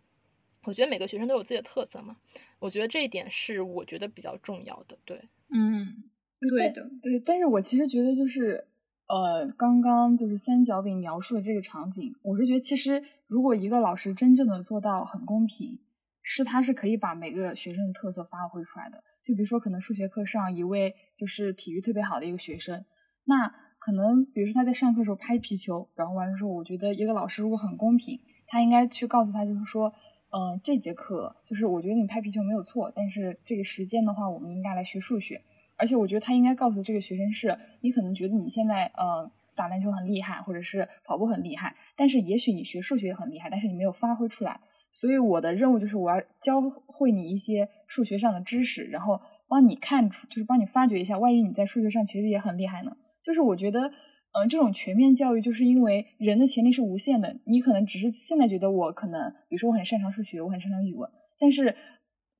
我觉得每个学生都有自己的特色嘛。我觉得这一点是我觉得比较重要的，对，嗯，对的，对。但是我其实觉得就是，呃，刚刚就是三角饼描述的这个场景，我是觉得其实如果一个老师真正的做到很公平，是他是可以把每个学生的特色发挥出来的。就比如说，可能数学课上一位就是体育特别好的一个学生，那可能比如说他在上课时候拍皮球，然后完了之后，我觉得一个老师如果很公平，他应该去告诉他，就是说。嗯，这节课就是我觉得你拍皮球没有错，但是这个时间的话，我们应该来学数学。而且我觉得他应该告诉这个学生是，你可能觉得你现在呃打篮球很厉害，或者是跑步很厉害，但是也许你学数学也很厉害，但是你没有发挥出来。所以我的任务就是我要教会你一些数学上的知识，然后帮你看出，就是帮你发掘一下，万一你在数学上其实也很厉害呢？就是我觉得，嗯，这种全面教育，就是因为人的潜力是无限的，你可能只是现在觉得我可能，比如说我很擅长数学，我很擅长语文，但是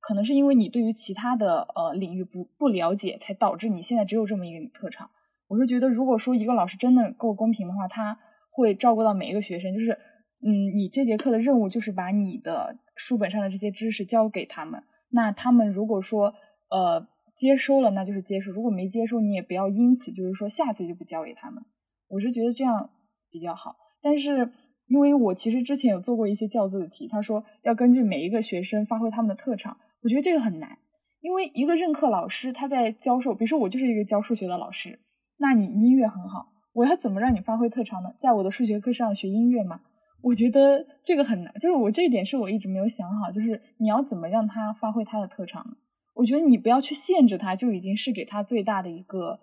可能是因为你对于其他的呃领域不不了解，才导致你现在只有这么一个特长。我是觉得，如果说一个老师真的够公平的话，他会照顾到每一个学生，就是。嗯，你这节课的任务就是把你的书本上的这些知识教给他们。那他们如果说呃接收了，那就是接收；如果没接收，你也不要因此就是说下次就不教给他们。我是觉得这样比较好。但是因为我其实之前有做过一些教字的题，他说要根据每一个学生发挥他们的特长，我觉得这个很难。因为一个任课老师他在教授，比如说我就是一个教数学的老师，那你音乐很好，我要怎么让你发挥特长呢？在我的数学课上学音乐吗？我觉得这个很难，就是我这一点是我一直没有想好，就是你要怎么让他发挥他的特长？我觉得你不要去限制他，就已经是给他最大的一个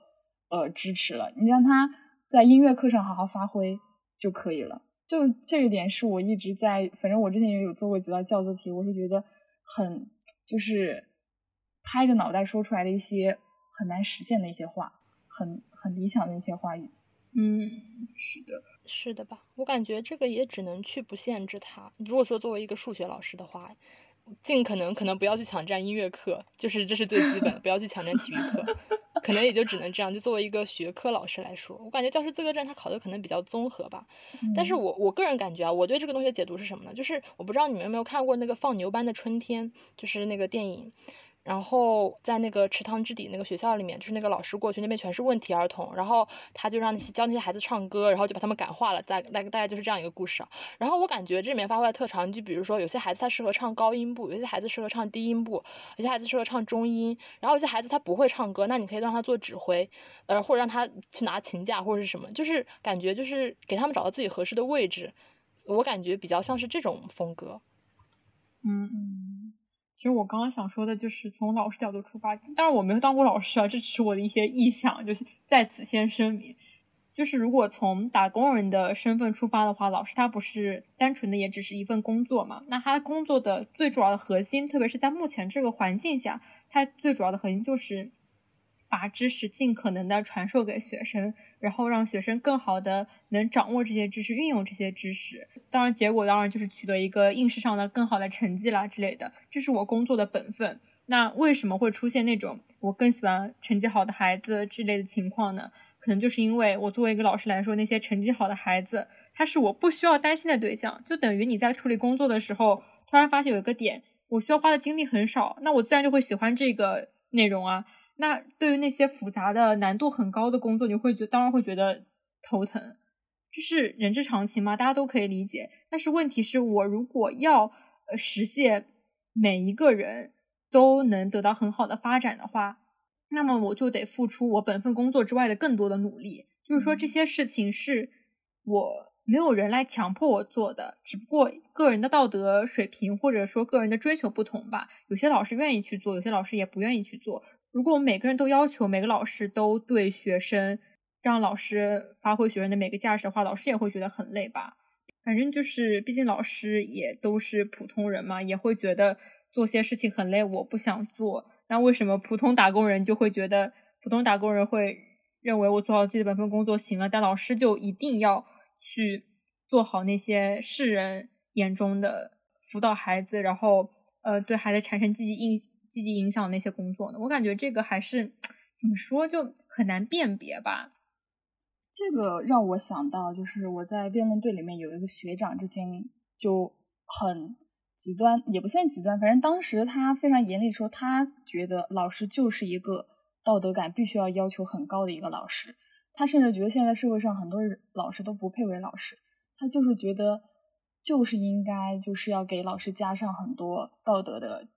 呃支持了。你让他在音乐课上好好发挥就可以了。就这一点是我一直在，反正我之前也有做过几道教资题，我是觉得很就是拍着脑袋说出来的一些很难实现的一些话，很很理想的一些话语。嗯，是的。是的吧？我感觉这个也只能去不限制他。如果说作为一个数学老师的话，尽可能可能不要去抢占音乐课，就是这是最基本的，不要去抢占体育课，可能也就只能这样。就作为一个学科老师来说，我感觉教师资格证他考的可能比较综合吧。但是我我个人感觉啊，我对这个东西的解读是什么呢？就是我不知道你们有没有看过那个《放牛班的春天》，就是那个电影。然后在那个池塘之底那个学校里面，就是那个老师过去，那边全是问题儿童，然后他就让那些教那些孩子唱歌，然后就把他们感化了，大大概大概就是这样一个故事。然后我感觉这里面发挥的特长，就比如说有些孩子他适合唱高音部，有些孩子适合唱低音部，有些孩子适合唱中音，然后有些孩子他不会唱歌，那你可以让他做指挥，呃，或者让他去拿琴架或者是什么，就是感觉就是给他们找到自己合适的位置，我感觉比较像是这种风格。嗯嗯。其实我刚刚想说的就是从老师角度出发，当然我没有当过老师啊，这只是我的一些臆想，就是在此先声明，就是如果从打工人的身份出发的话，老师他不是单纯的也只是一份工作嘛，那他工作的最主要的核心，特别是在目前这个环境下，他最主要的核心就是。把知识尽可能的传授给学生，然后让学生更好的能掌握这些知识，运用这些知识。当然，结果当然就是取得一个应试上的更好的成绩啦之类的。这是我工作的本分。那为什么会出现那种我更喜欢成绩好的孩子之类的情况呢？可能就是因为我作为一个老师来说，那些成绩好的孩子，他是我不需要担心的对象。就等于你在处理工作的时候，突然发现有一个点，我需要花的精力很少，那我自然就会喜欢这个内容啊。那对于那些复杂的、难度很高的工作，你会觉当然会觉得头疼，这是人之常情嘛，大家都可以理解。但是问题是我如果要呃实现每一个人都能得到很好的发展的话，那么我就得付出我本份工作之外的更多的努力。就是说这些事情是我没有人来强迫我做的，只不过个人的道德水平或者说个人的追求不同吧。有些老师愿意去做，有些老师也不愿意去做。如果我们每个人都要求每个老师都对学生，让老师发挥学生的每个价值的话，老师也会觉得很累吧。反正就是，毕竟老师也都是普通人嘛，也会觉得做些事情很累，我不想做。那为什么普通打工人就会觉得，普通打工人会认为我做好自己的本分工作行了，但老师就一定要去做好那些世人眼中的辅导孩子，然后呃对孩子产生积极印。积极影响那些工作呢？我感觉这个还是怎么说就很难辨别吧。这个让我想到，就是我在辩论队里面有一个学长，之前就很极端，也不算极端，反正当时他非常严厉说，他觉得老师就是一个道德感必须要要求很高的一个老师。他甚至觉得现在社会上很多老师都不配为老师，他就是觉得就是应该就是要给老师加上很多道德的。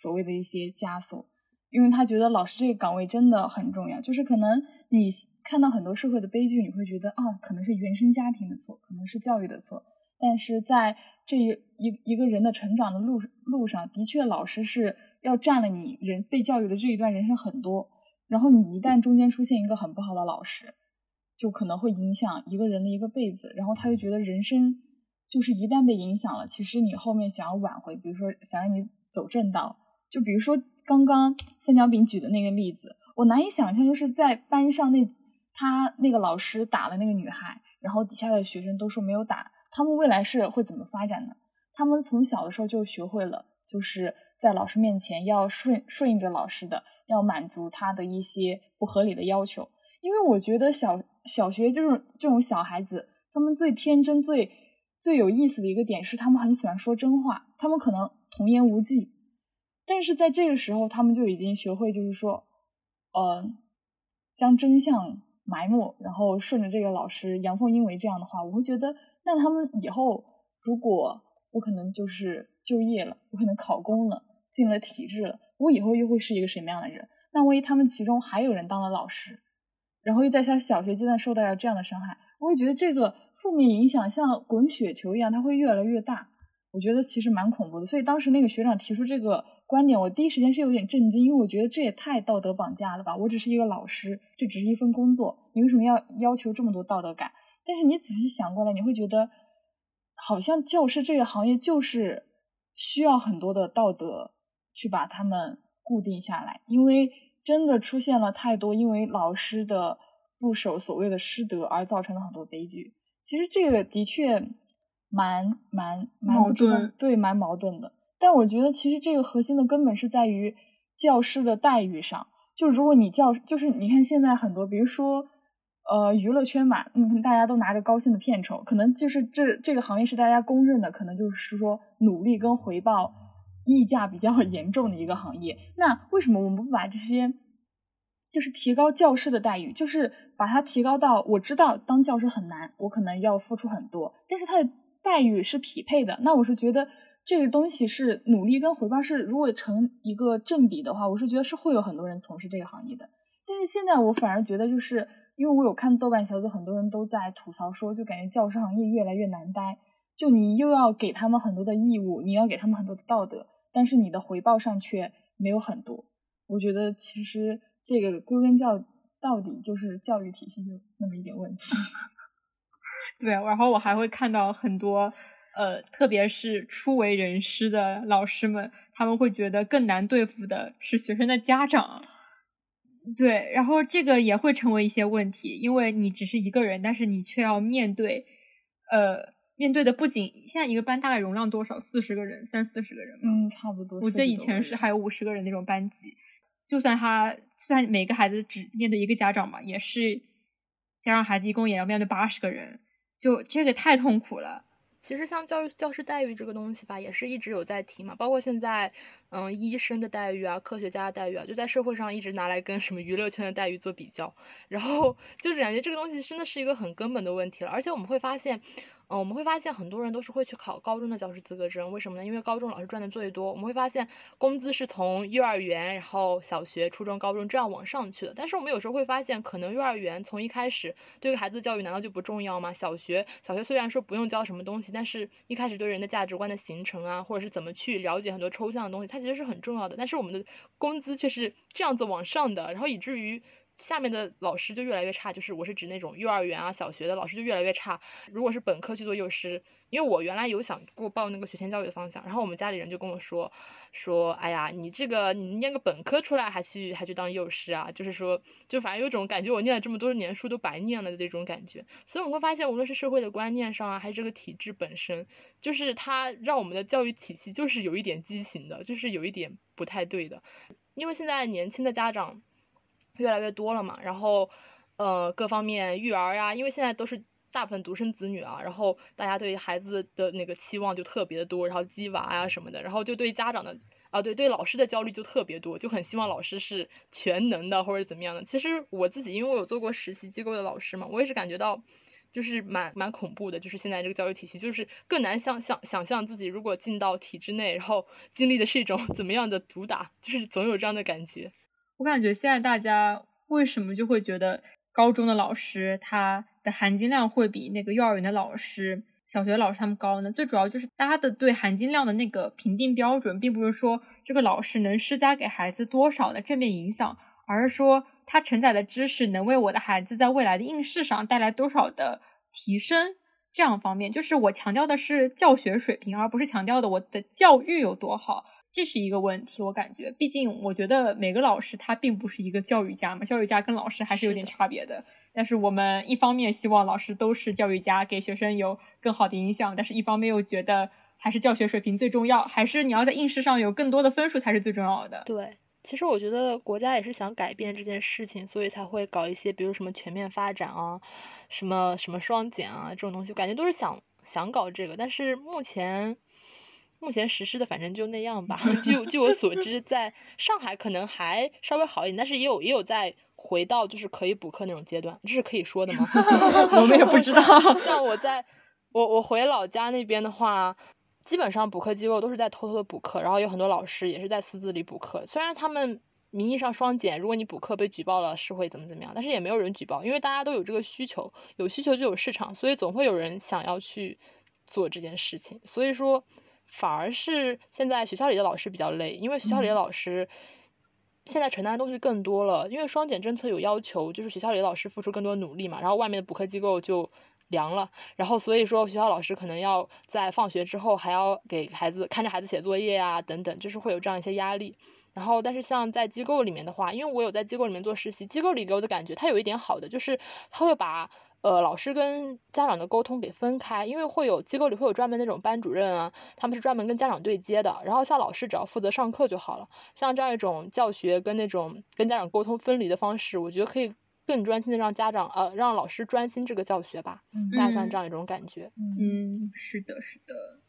所谓的一些枷锁，因为他觉得老师这个岗位真的很重要。就是可能你看到很多社会的悲剧，你会觉得啊，可能是原生家庭的错，可能是教育的错。但是在这一一一个人的成长的路路上，的确老师是要占了你人被教育的这一段人生很多。然后你一旦中间出现一个很不好的老师，就可能会影响一个人的一个辈子。然后他又觉得人生就是一旦被影响了，其实你后面想要挽回，比如说想让你走正道，就比如说刚刚三角饼举的那个例子，我难以想象，就是在班上那他那个老师打了那个女孩，然后底下的学生都说没有打，他们未来是会怎么发展呢？他们从小的时候就学会了，就是在老师面前要顺顺应着老师的，要满足他的一些不合理的要求。因为我觉得小小学就是这种小孩子，他们最天真、最最有意思的一个点是，他们很喜欢说真话，他们可能童言无忌，但是在这个时候，他们就已经学会，就是说，呃，将真相埋没，然后顺着这个老师阳奉阴违这样的话，我会觉得，那他们以后如果我可能就是就业了，我可能考公了，进了体制了，我以后又会是一个什么样的人？那万一他们其中还有人当了老师，然后又在他小学阶段受到了这样的伤害，我会觉得这个负面影响像滚雪球一样，它会越来越大。我觉得其实蛮恐怖的。所以当时那个学长提出这个观点，我第一时间是有点震惊，因为我觉得这也太道德绑架了吧！我只是一个老师，这只是一份工作，你为什么要要求这么多道德感？但是你仔细想过来，你会觉得。好像教师这个行业就是需要很多的道德去把他们固定下来，因为真的出现了太多因为老师的不守所谓的师德而造成的很多悲剧。其实这个的确蛮蛮蛮矛盾，对，蛮矛盾的。但我觉得其实这个核心的根本是在于教师的待遇上。就如果你教，就是你看现在很多，比如说。呃，娱乐圈嘛，嗯，大家都拿着高薪的片酬，可能就是这这个行业是大家公认的，可能就是说努力跟回报溢价比较 严重的一个行业。那为什么我们不把这些，就是提高教师的待遇，就是把它提高到我知道当教师很难，我可能要付出很多，但是他的待遇是匹配的。那我是觉得这个东西是努力跟回报是如果成一个正比的话，我是觉得是会有很多人从事这个行业的。但是现在我反而觉得就是。因为我有看豆瓣小组，很多人都在吐槽说，就感觉教师行业越来越难待。就你又要给他们很多的义务，你要给他们很多的道德，但是你的回报上却没有很多。我觉得其实这个归根教到底就是教育体系有那么一点问题。对，然后我还会看到很多，呃，特别是初为人师的老师们，他们会觉得更难对付的是学生的家长。对，然后这个也会成为一些问题，因为你只是一个人，但是你却要面对，呃，面对的不仅现在一个班大概容量多少，四十个人，三四十个人，嗯，差不多。我记得以前是还有五十个人那种班级，就算他，就算每个孩子只面对一个家长嘛，也是加上孩子一共也要面对八十个人，就这个太痛苦了。其实像教育教师待遇这个东西吧，也是一直有在提嘛，包括现在，嗯，医生的待遇啊，科学家的待遇啊，就在社会上一直拿来跟什么娱乐圈的待遇做比较，然后就是感觉这个东西真的是一个很根本的问题了，而且我们会发现。嗯，我们会发现很多人都是会去考高中的教师资格证，为什么呢？因为高中老师赚的最多。我们会发现工资是从幼儿园，然后小学、初中、高中这样往上去的。但是我们有时候会发现，可能幼儿园从一开始对孩子的教育难道就不重要吗？小学，小学虽然说不用教什么东西，但是一开始对人的价值观的形成啊，或者是怎么去了解很多抽象的东西，它其实是很重要的。但是我们的工资却是这样子往上的，然后以至于。下面的老师就越来越差，就是我是指那种幼儿园啊、小学的老师就越来越差。如果是本科去做幼师，因为我原来有想过报那个学前教育的方向，然后我们家里人就跟我说说，哎呀，你这个你念个本科出来还去还去当幼师啊？就是说，就反正有种感觉我念了这么多年书都白念了的这种感觉。所以我会发现，无论是社会的观念上啊，还是这个体制本身，就是它让我们的教育体系就是有一点畸形的，就是有一点不太对的。因为现在年轻的家长。越来越多了嘛，然后，呃，各方面育儿呀，因为现在都是大部分独生子女啊，然后大家对孩子的那个期望就特别的多，然后鸡娃呀什么的，然后就对家长的啊，对对老师的焦虑就特别多，就很希望老师是全能的或者怎么样的。其实我自己因为我有做过实习机构的老师嘛，我也是感觉到就是蛮蛮恐怖的，就是现在这个教育体系，就是更难想象想象自己如果进到体制内，然后经历的是一种 怎么样的毒打，就是总有这样的感觉。我感觉现在大家为什么就会觉得高中的老师他的含金量会比那个幼儿园的老师、小学老师他们高呢？最主要就是大家的对含金量的那个评定标准，并不是说这个老师能施加给孩子多少的正面影响，而是说他承载的知识能为我的孩子在未来的应试上带来多少的提升，这样方面，就是我强调的是教学水平，而不是强调的我的教育有多好，这是一个问题。我感觉，毕竟我觉得每个老师他并不是一个教育家嘛，教育家跟老师还是有点差别的。但是我们一方面希望老师都是教育家，给学生有更好的影响，但是一方面又觉得还是教学水平最重要，还是你要在应试上有更多的分数才是最重要的。对。其实我觉得国家也是想改变这件事情，所以才会搞一些，比如什么全面发展啊，什么什么双减啊这种东西，感觉都是想想搞这个。但是目前目前实施的反正就那样吧。据据我所知，在上海可能还稍微好一点，但是也有也有在回到就是可以补课那种阶段，这是可以说的吗？我们也不知道。像我在我我回老家那边的话。基本上补课机构都是在偷偷的补课，然后有很多老师也是在私自里补课。虽然他们名义上双减，如果你补课被举报了是会怎么怎么样，但是也没有人举报，因为大家都有这个需求，有需求就有市场，所以总会有人想要去做这件事情。所以说，反而是现在学校里的老师比较累，因为学校里的老师现在承担的东西更多了，因为双减政策有要求，就是学校里的老师付出更多努力嘛，然后外面的补课机构就。凉了，然后所以说学校老师可能要在放学之后还要给孩子看着孩子写作业啊等等，就是会有这样一些压力。然后但是像在机构里面的话，因为我有在机构里面做实习，机构里给我的感觉它有一点好的就是他会把呃老师跟家长的沟通给分开，因为会有机构里会有专门那种班主任啊，他们是专门跟家长对接的，然后像老师只要负责上课就好了。像这样一种教学跟那种跟家长沟通分离的方式，我觉得可以。更专心的让家长呃让老师专心这个教学吧，嗯大概像这样一种感觉。嗯，是的，是的。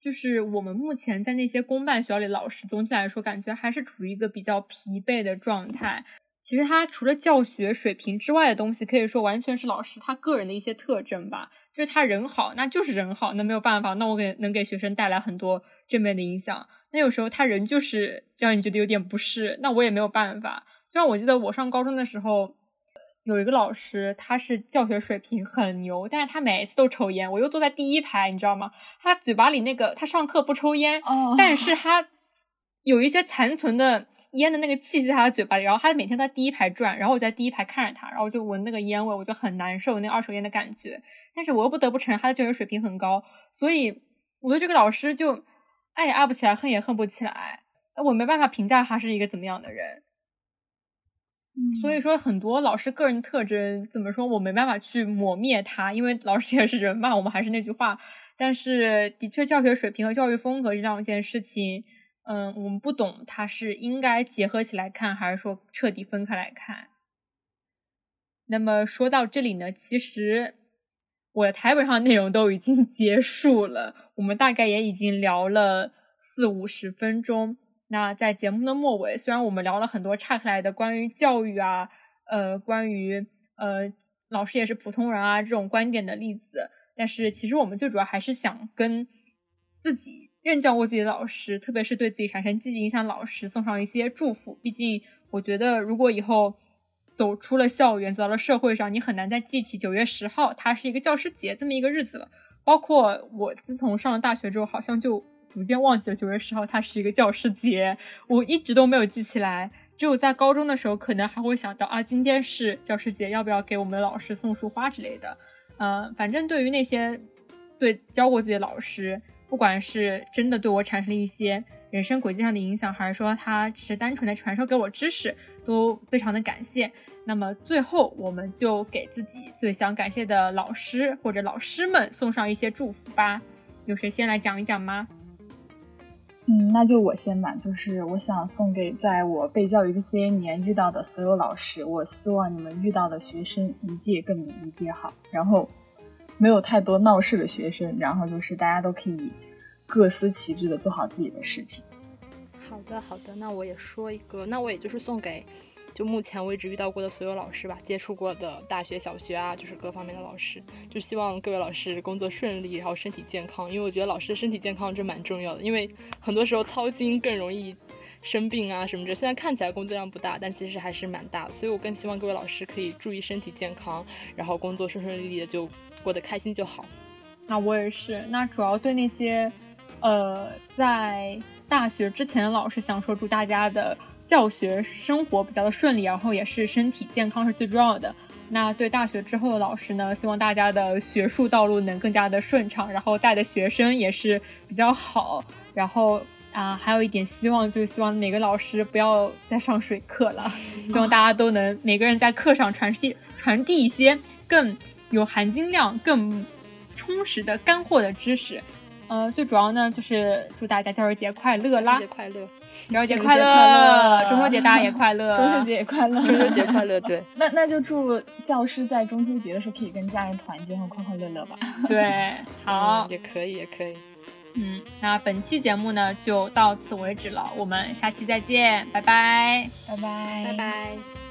就是我们目前在那些公办学校里，老师总体来说感觉还是处于一个比较疲惫的状态。其实他除了教学水平之外的东西，可以说完全是老师他个人的一些特征吧。就是他人好，那就是人好，那没有办法，那我给能给学生带来很多正面的影响。那有时候他人就是让你觉得有点不适，那我也没有办法。就像我记得我上高中的时候，有一个老师，他是教学水平很牛，但是他每一次都抽烟。我又坐在第一排，你知道吗？他嘴巴里那个，他上课不抽烟，但是他有一些残存的烟的那个气息在他嘴巴里，然后他每天在第一排转，然后我在第一排看着他，然后就闻那个烟味，我就很难受，那二手烟的感觉。但是我又不得不承认他的教学水平很高，所以我对这个老师就爱也爱不起来，恨也恨不起来。我没办法评价他是一个怎么样的人。所以说，很多老师个人特征怎么说，我没办法去抹灭他，因为老师也是人嘛。我们还是那句话，但是的确，教学水平和教育风格这两件事情，嗯，我们不懂，它是应该结合起来看，还是说彻底分开来看？那么说到这里呢，其实我的台本上内容都已经 结束了，我们大概也已经聊了四五十分钟。那在节目的末尾，虽然我们聊了很多岔开来的关于教育啊，呃，关于呃老师也是普通人啊这种观点的例子，但是其实我们最主要还是想跟自己任教过自己的老师，特别是对自己产生积极影响老师送上一些祝福。毕竟我觉得，如果以后走出了校园，走到了社会上，你很难再记起九月十号它是一个教师节这么一个日子了。包括我自从上了大学之后，好像就。逐渐忘记了九月十号，它是一个教师节，我一直都没有记起来。只有在高中的时候，可能还会想到啊，今天是教师节，要不要给我们老师送束花之类的。嗯，反正对于那些对教过自己的老师，不管是真的对我产生了一些人生轨迹上的影响，还是说他只是单纯的传授给我知识，都非常的感谢。那么最后，我们就给自己最想感谢的老师或者老师们送上一些祝福吧。有谁先来讲一讲吗？嗯，那就我先吧。就是我想送给在我被教育这些年遇到的所有老师，我希望你们遇到的学生一届更比一届好，然后没有太多闹事的学生，然后就是大家都可以各司其职的做好自己的事情。好的，好的，那我也说一个，那我也就是送给。就目前为止遇到过的所有老师吧，接触过的大学、小学啊，就是各方面的老师，就希望各位老师工作顺利，然后身体健康。因为我觉得老师身体健康这蛮重要的，因为很多时候操心更容易生病啊什么的。虽然看起来工作量不大，但其实还是蛮大的。所以我更希望各位老师可以注意身体健康，然后工作顺顺利利的就过得开心就好。那我也是。那主要对那些，呃，在大学之前的老师想说，祝大家的。教学生活比较的顺利，然后也是身体健康是最重要的。那对大学之后的老师呢，希望大家的学术道路能更加的顺畅，然后带的学生也是比较好。然后啊，还有一点希望就是希望每个老师不要再上水课了，希望大家都能每个人在课上传递传递一些更有含金量、更充实的干货的知识。呃，最主要呢就是祝大家教师节快乐啦！节快乐，教师节快乐，中秋节大家也快乐，中秋节也快乐，中秋节快乐。对，那那就祝教师在中秋节的时候可以跟家人团聚和快快乐乐吧。对，好，也可以，也可以。嗯，那本期节目呢就到此为止了，我们下期再见，拜拜，拜拜，拜拜。